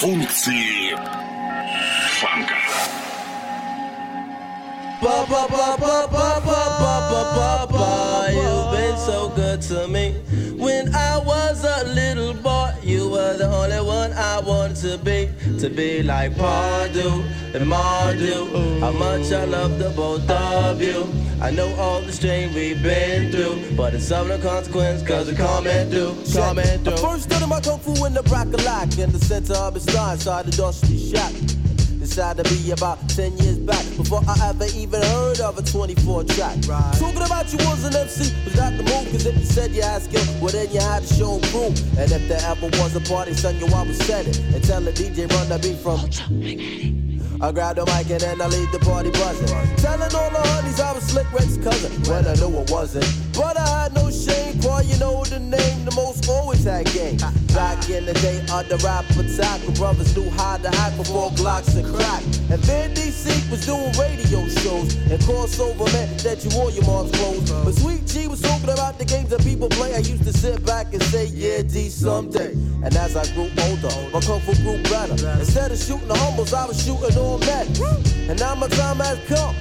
функции фанка. Ba ba ba ba ba ba ba ba ba ba. You've been so good to me. When I was a little boy, you were the only one I wanted to be. To be like Pardu and Mardu. How much I love the both of you. I know all the strain we've been through, but it's of no consequence, cause we come and do, come and do. I first started my kung fu in the Broccolac in the center of his line, side the dusty shot. Decided to be about 10 years back before I ever even heard of a 24 track. Right. Talking about you was an MC was not the move, cause if you said you had skill, well then you had to show proof. And if there ever was a party, son, you I would set it and tell the DJ run the beat from. I grab the mic and then I leave the party buzzing. Telling all the honeys I was Slick Rick's cousin when I knew I wasn't. But I had no shame, boy, you know the name. The most had game. Back in the day, under rap attack, brothers knew how to act before Glocks and crack. And Van DC was doing radio shows. And crossover meant that you wore your mom's clothes. But Sweet G was talking about the games that people play. I used to sit back and say, yeah, D, someday. And as I grew older, my kung fu grew better. Instead of shooting the humbles, I was shooting on men. And now my time has come.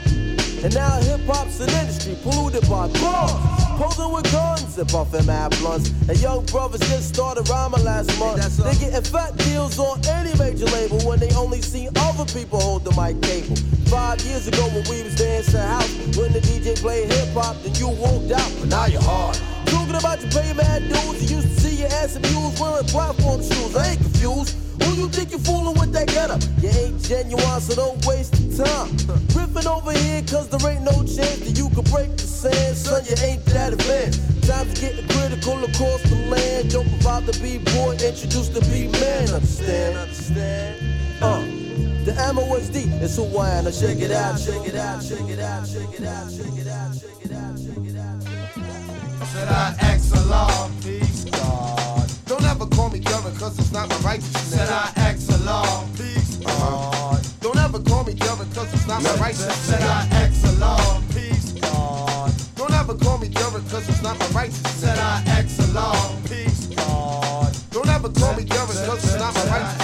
And now hip hop's an industry polluted by bars. Posing with guns and puffing mad blunts. And young brothers just started rhyming last month. They getting fat deals on any major label when they only see other people hold the mic cable. Five years ago when we was dancing house, when the DJ played hip hop, then you walked out, but now you're hard. Talking about your pay mad dues, you used to see your ass mules wearing platform shoes. I ain't confused. Who you think you're fooling with that getup? You ain't genuine, so don't waste your time. Riffing over here, cause there ain't no chance that you could break the sand. Son, you ain't that advanced. Times getting critical across the land. Don't provide the B-boy, introduce the B-man. Understand? Understand? Uh. The MOSD is who I am. Now shake it out, shake it out, shake it out, shake it out, shake it out, shake it out, shake it out. Said I ask along, peace God. Don't ever call me Kevin, cause it's not my righteousness. Said I ask along, peace God. Don't ever call me Kevin, cause it's not my righteousness. Said I ask along, peace God. Don't ever call me Kevin, cause it's not my righteousness. Said I ask along, peace God. Don't ever call me Kevin, cause it's not my righteous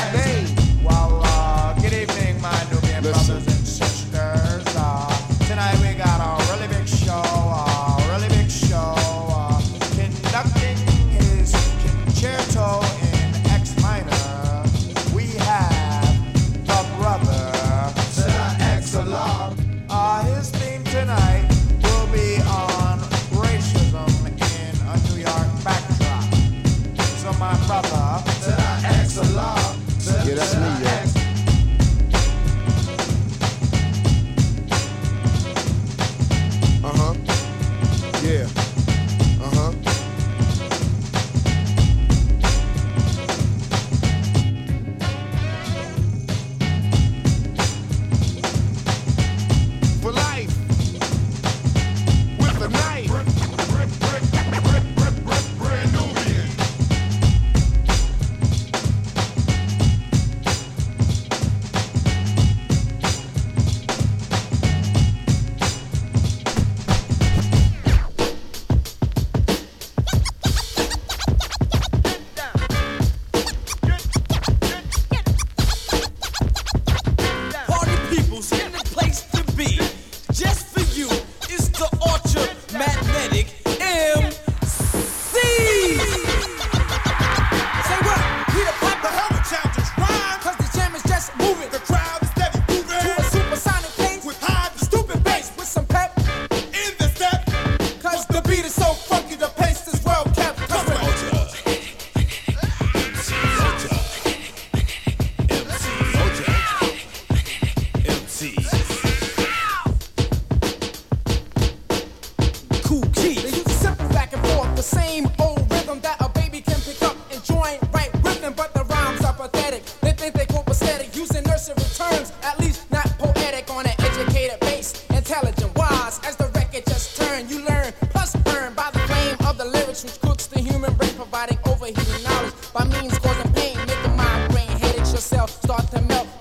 the human brain, providing overheating knowledge by means causing pain. Make the migraine, headaches yourself, start to melt.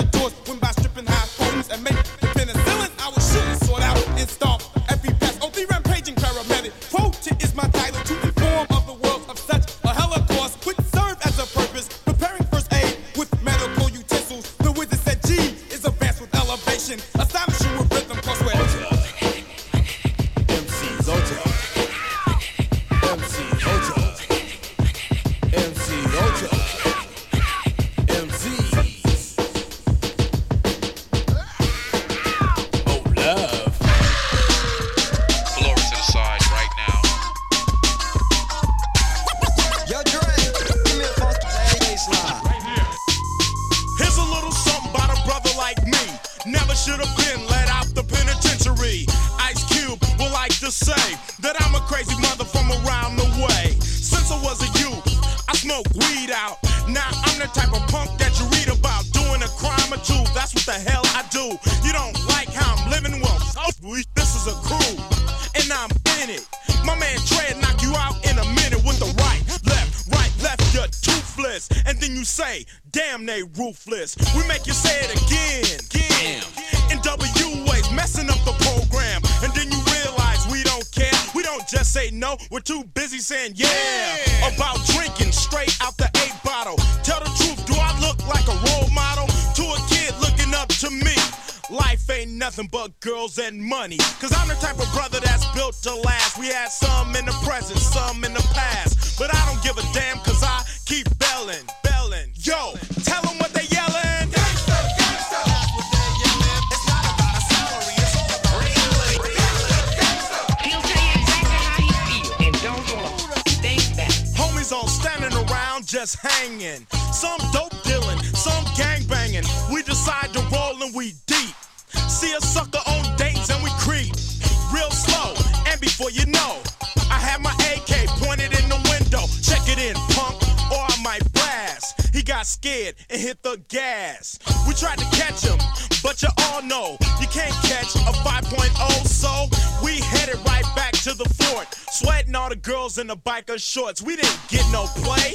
As predators, when I smoked weed out. Now I'm the type of punk that you read about doing a crime or two. That's what the hell I do. You don't like how I'm living? Well, we- this is a crew, and I'm in it. My man Trey will knock you out in a minute with the right, left, right, left. You're toothless, and then you say, "Damn, they ruthless." We make you say it again, again. In W ways, messing up the program, and then you realize we don't care. We don't just say no. We're too busy saying yeah, about drinking straight nothing but girls and money. Cause I'm the type of brother that's built to last. We had some in the present, some in the past. But I don't give a damn cause I keep belling, belling. Yo, tell them what they yelling. Gangsta, gangsta. That's what they yelling. It's not about a salary, it's all about He'll tell you exactly how he feel, and don't wanna think that. Homies all standing around just hanging. Some dope dealing, some gang banging. We decide to roll and we deep. See a sucker on dates and we creep. Real slow, and before you know, I have my AK pointed in the window. Check it in, got scared and hit the gas. We tried to catch him, but you all know you can't catch a 5.0, so we headed right back to the fort. Sweating all the girls in the biker shorts. We didn't get no play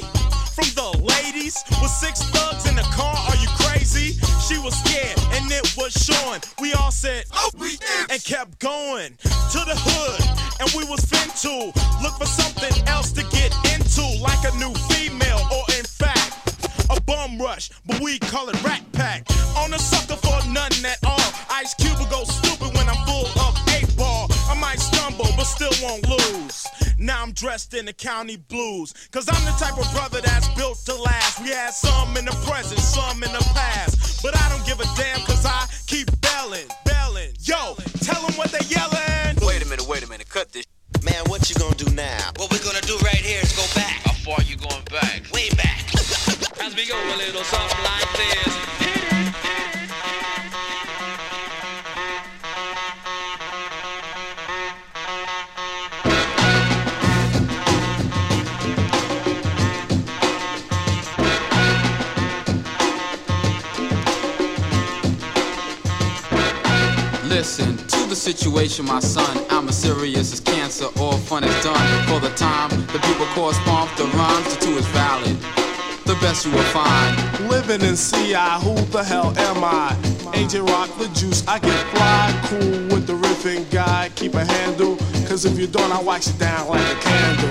from the ladies with six thugs in the car. Are you crazy? She was scared and it was showing. We all said, oh, we and kept going to the hood. And we was fin to look for something else to get into, like a new female or in fact a bum rush, but we call it rat pack. On a sucker for nothing at all. Ice Cube will go stupid when I'm full of eight ball. I might stumble, but still won't lose. Now I'm dressed in the county blues. Cause I'm the type of brother that's built to last. We had some in the present, some in the past. But I don't give a damn cause I keep belling, belling. Yo, tell them what they yelling. Wait a minute, wait a minute, cut this. Man, what you gonna do now? What we're gonna do right here is go back, How far you going back? way back. As we go a little something like this. Listen to the situation, my son. I'm as serious as cancer. All fun is done for the time. The people correspond the rhymes to two is valid. The best you will find. Living in CI, who the hell am I? Agent Rock the Juice, I get fly, cool with the riffing guy, keep a handle, cause if you don't, I wax you down like a candle.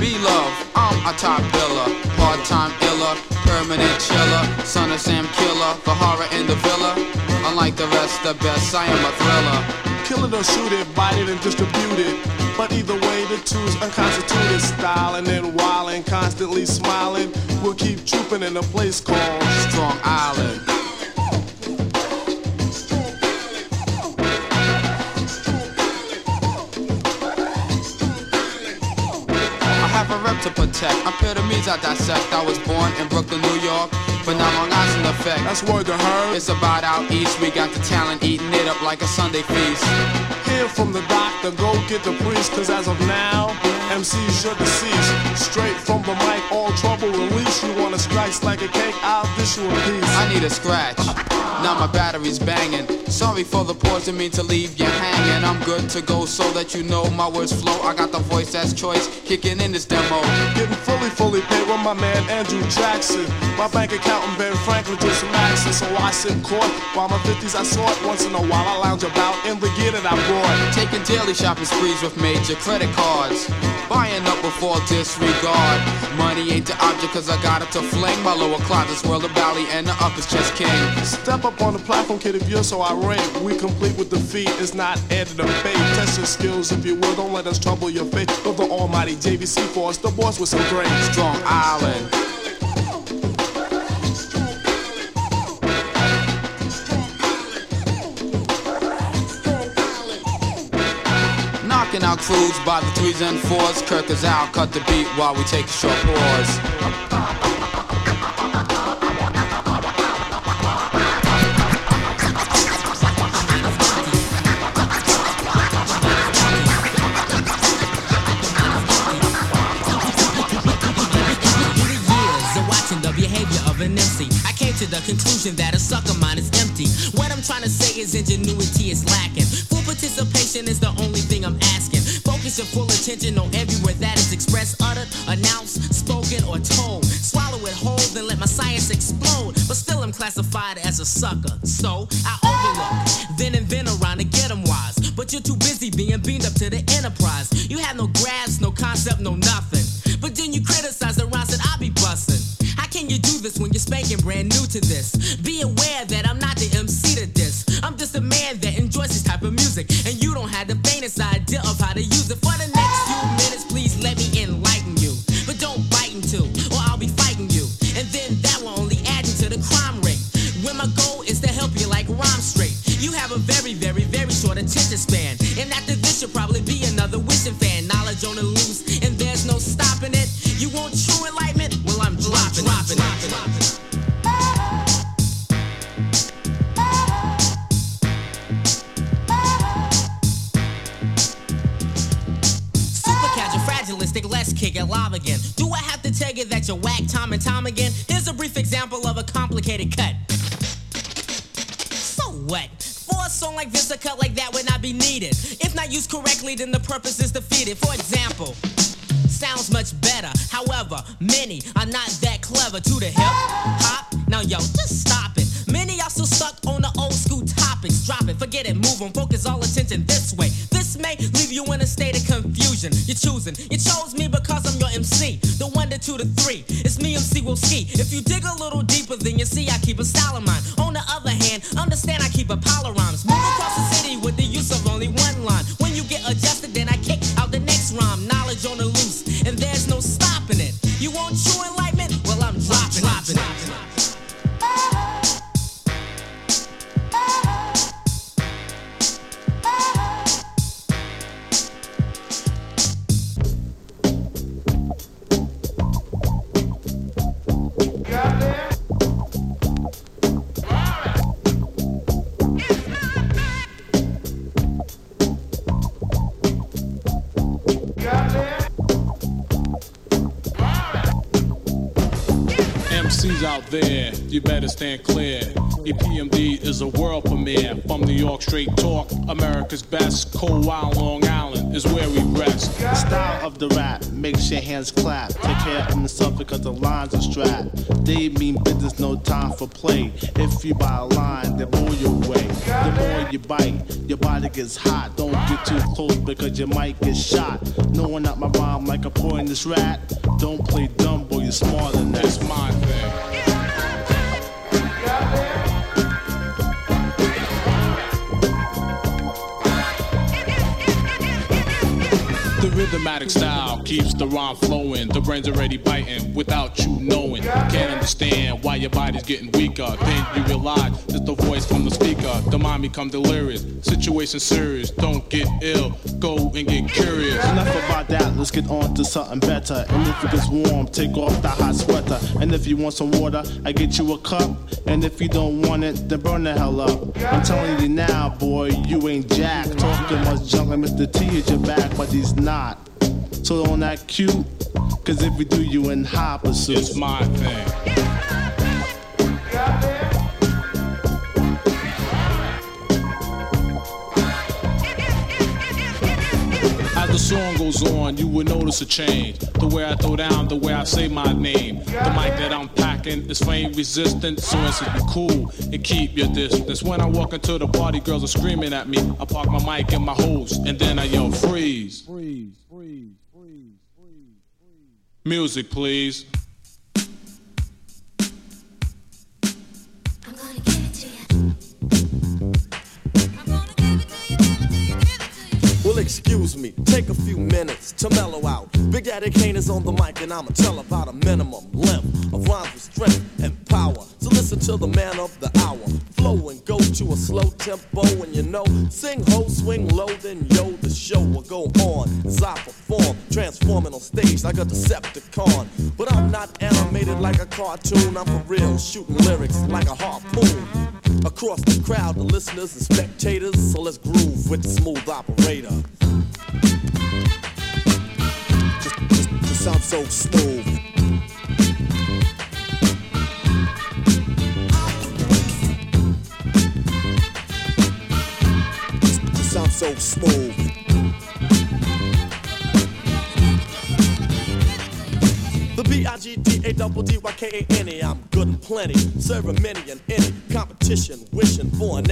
Be love, I'm a top biller, part-time iller, permanent chiller, son of Sam Killer, the horror in the villa. Unlike the rest, the best, I am a thriller. Kill it or shoot it, bite it and distribute it. But either way, the two's unconstituted style, and then wildin', constantly smiling, we'll keep trooping in a place called Strong Island. I have a rep to protect. Pyramids I dissect. I was born in Brooklyn, New York, but now Long Island effect. That's word to her. It's about out east. We got the talent eating it up like a Sunday feast. Hear from the doctor, go get the priest, cause as of now, MC's your deceased. Straight from the mic, all trouble release. You wanna scratch like a cake, I'll dish you a piece. I need a scratch. Now my battery's banging. Sorry for the pause, didn't mean to leave you hanging. I'm good to go so that you know my words flow. I got the voice that's choice, kicking in this demo. Getting fully, fully paid with my man Andrew Jackson. My bank account and Ben Franklin just maxing, so I sit court. While my 50s I sort, once in a while I lounge about in the gear that I brought. Taking daily shopping sprees with major credit cards. Buying up before disregard. Money ain't the object cause I got it to fling. My lower closet's swirl the valley and the upper's just king. Step up on the platform, kid, if you're so irate. We complete with defeat, it's not added a bait. Test your skills if you will, don't let us trouble your faith. Of the almighty JVC force, the boss with some great. Strong Island. Crews by the threes and fours. Kirk is out, cut the beat while we take a short pause. Music. And correctly, then the purpose is defeated. For example, sounds much better. However, many are not that clever to the hip hop. Now, yo, just stop it. Many y'all still stuck on the old school topics. Drop it, forget it, move on, focus all attention this way. This may leave you in a state of confusion. You're choosing. You chose me because I'm your MC. The one, the two, the three. It's me, MC will ski. If you dig a little deeper, then you see I keep a style of mine. On the other hand, understand I keep a of rhymes. Move across the city MCs out there, you better stand clear. EPMD is a world premiere. From New York, straight talk, America's best. Cold Wild Long Island is where we rest. The style of the rap makes your hands clap. Take care of yourself because the lines are strapped. They mean business, no time for play. If you buy a line, they blow your way. The more you bite, your body gets hot. Don't get too close because you might get shot. Knowing that my rhyme like a poisonous rat. Don't play dumb, boy, you're smarter than that. It's my thing. Rhythmatic style keeps the rhyme flowing. The brain's already biting without you knowing. Can't understand why your body's getting weaker. Then you realize it's the voice from the speaker. The mind become delirious. Situation serious. Don't get ill. Go and get curious. Enough let's get on to something better. And if it gets warm, take off the hot sweater. And if you want some water, I get you a cup. And if you don't want it, then burn the hell up. I'm telling you now, boy, you ain't jack. Talking much junk like Mr. T is your back, but he's not. So don't act cute, cause if we do you in high pursuit. It's my thing. The song goes on, you will notice a change. The way I throw down, the way I say my name. The mic that I'm packing is flame resistant, so it's cool and keep your distance. When I walk into the party, girls are screaming at me. I park my mic in my hose, and then I yell freeze. Freeze, freeze, freeze, freeze. Music, please. Excuse me, take a few minutes to mellow out. Big Daddy Kane is on the mic, and I'ma tell about a minimum length of rhymes with strength and power. So listen to the man of the hour. Flow and go to a slow tempo, and you know, sing ho, swing low, then yo, the show will go on as I perform, transforming on stage like a Decepticon. But I'm not animated like a cartoon, I'm for real, shooting lyrics like a harpoon. Across the crowd, the listeners and spectators, so let's groove with the smooth operator. Just, just, so smooth. Just, just so smooth. B-I-G-D-A double D-Y-K-A-N-E I'm good and plenty, serving many and any competition, wishing for an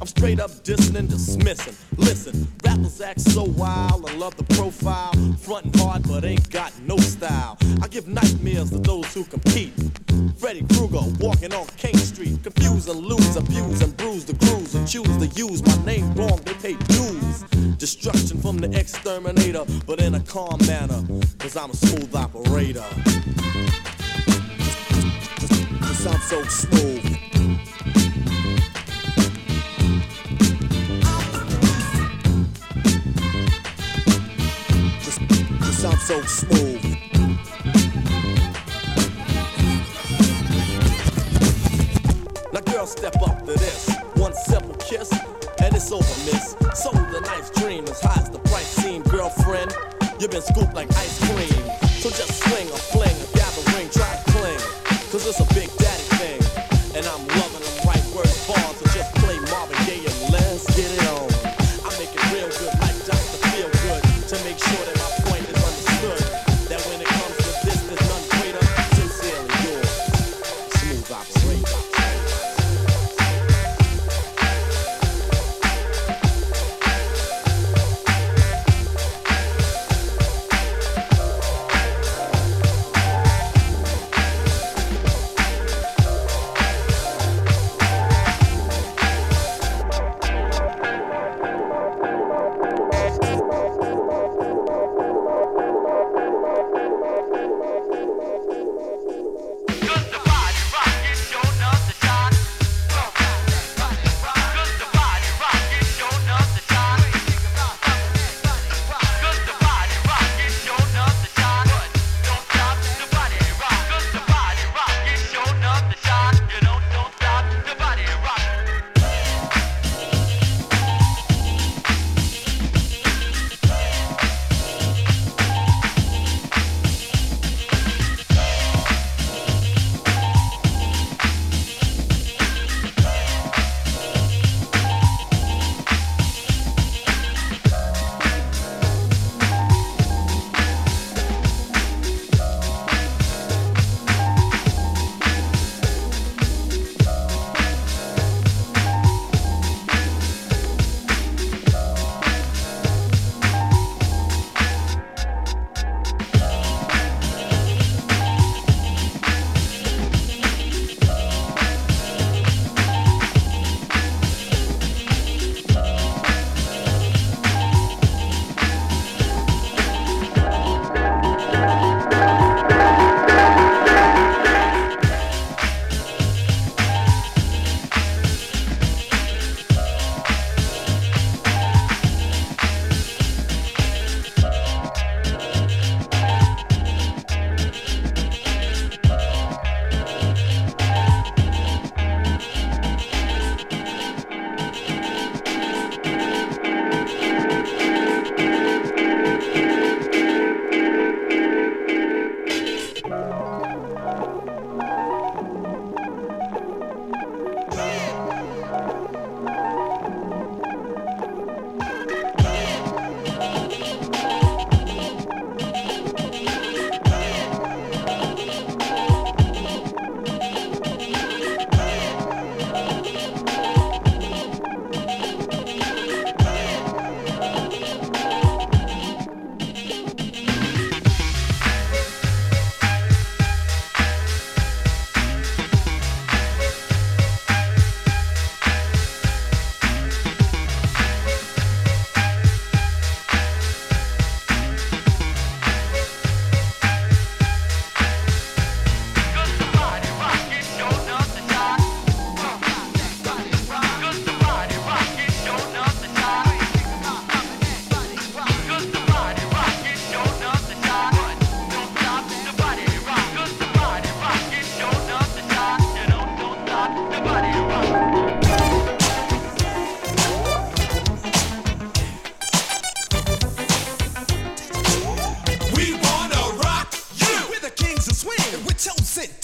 I'm straight up dissing and dismissing. Listen, rappers act so wild and love the profile, fronting hard but ain't got no style. I give nightmares to those who compete. Freddy Krueger walking on King Street, confuse and lose, abuse and bruise the crews and choose to use my name wrong. They pay dues. Destruction from the exterminator, but in a calm manner, cause I'm a smooth operator. Just sound so smooth. Sound so smooth. Now, girls, step up to this. One simple kiss, and it's over, miss. Sold a nice dream as high as the price seemed, girlfriend. You've been scooped like ice cream. So just swing or fling,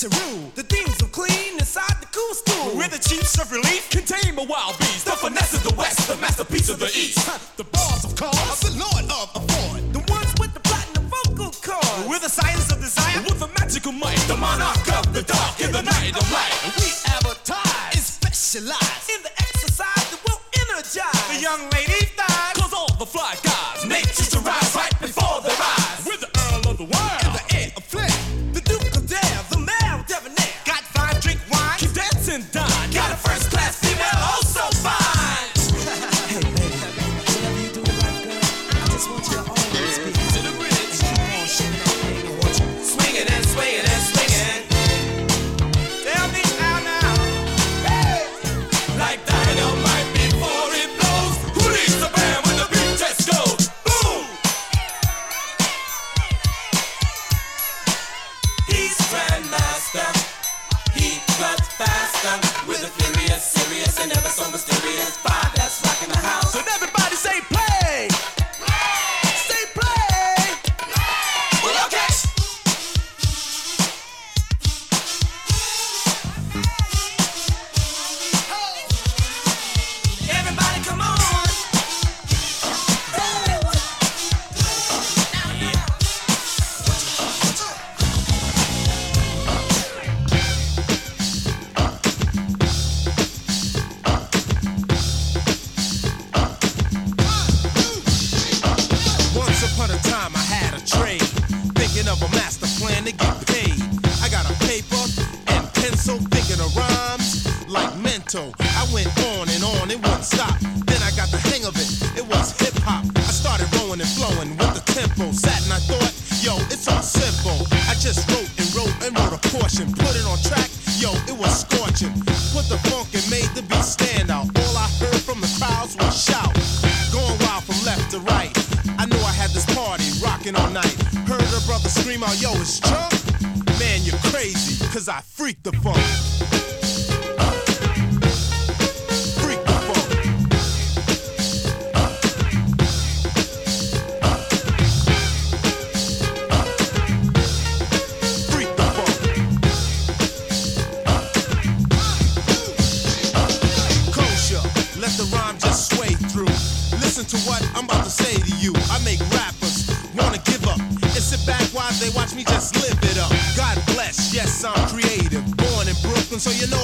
to rule. The themes of clean inside the cool school. Where the chiefs of relief contain the wild beast. The finesse of the west, the masterpiece of the east. The bars of cars, the lord of afford. The ones with the platinum vocal cords. We're the science of desire, with the magical might. The monarch of the dark in the night of light. We advertise and specialize in the exercise that will energize the young ladies'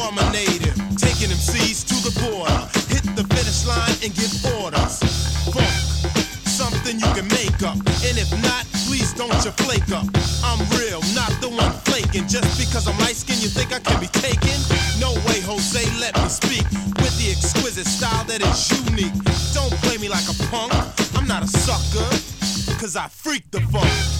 I'm. Taking MCs to the border, hit the finish line and give orders. Funk, something you can make up. And if not, please don't you flake up. I'm real, not the one flaking. Just because I'm light skinned, you think I can be taken? No way, Jose, let me speak with the exquisite style that is unique. Don't play me like a punk, I'm not a sucker, cause I freak the funk.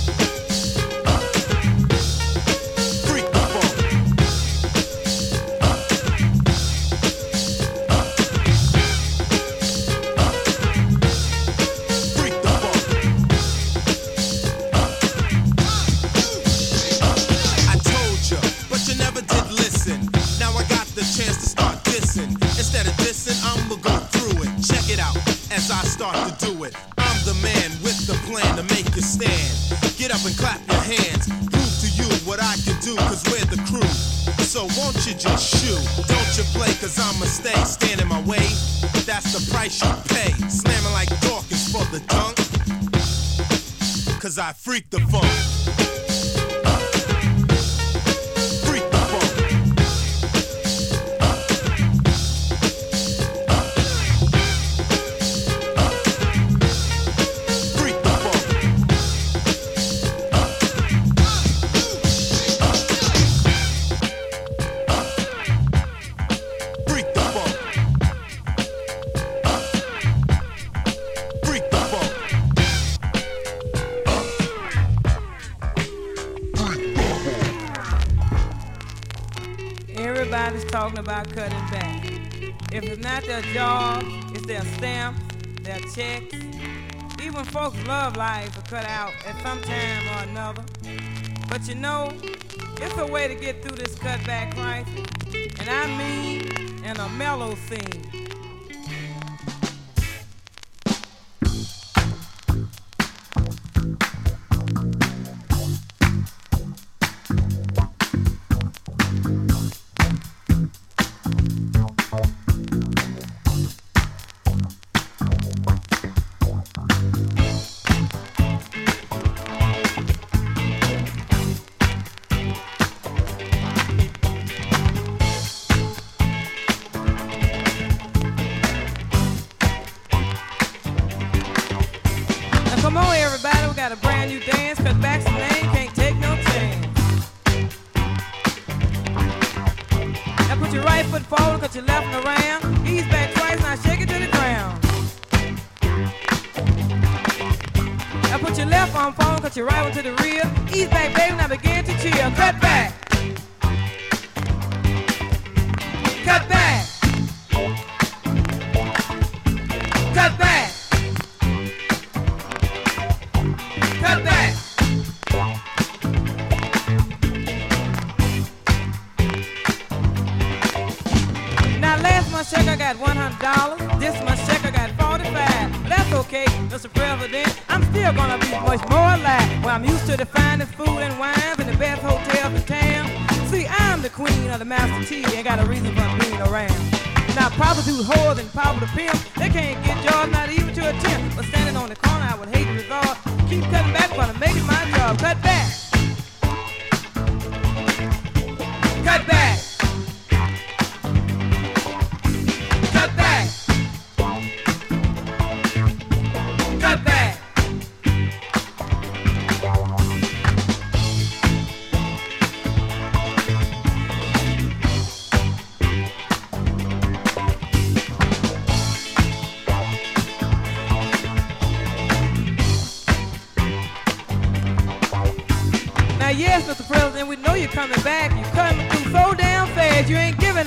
You just shoot? Don't you play, cause I'ma stay, stand in my way. That's the price you pay. Slamming like Dawkins for the dunk. Cause I freak the funk. About cutting back. If it's not their job, it's their stamps, their checks. Even folks love lives are cut out at some time or another. But you know, it's a way to get through this cutback crisis. And I mean in a mellow scene. up on phone, cut your right to the rear. Ease back, baby, now begin to cheer. Cut back. Cut back.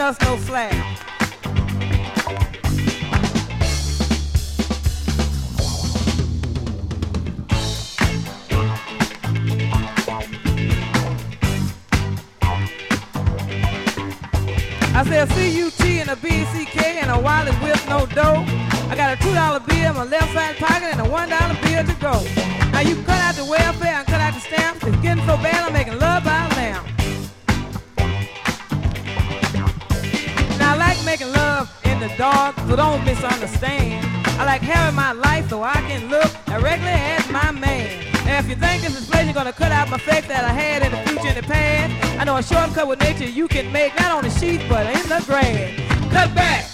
us no slack. dog, so don't misunderstand. I like having my life so I can look directly at my man. And if you think this inflation gonna cut out my faith that I had in the future and the past, I know a shortcut with nature you can make, not on the sheet, but in the grass. Cut back!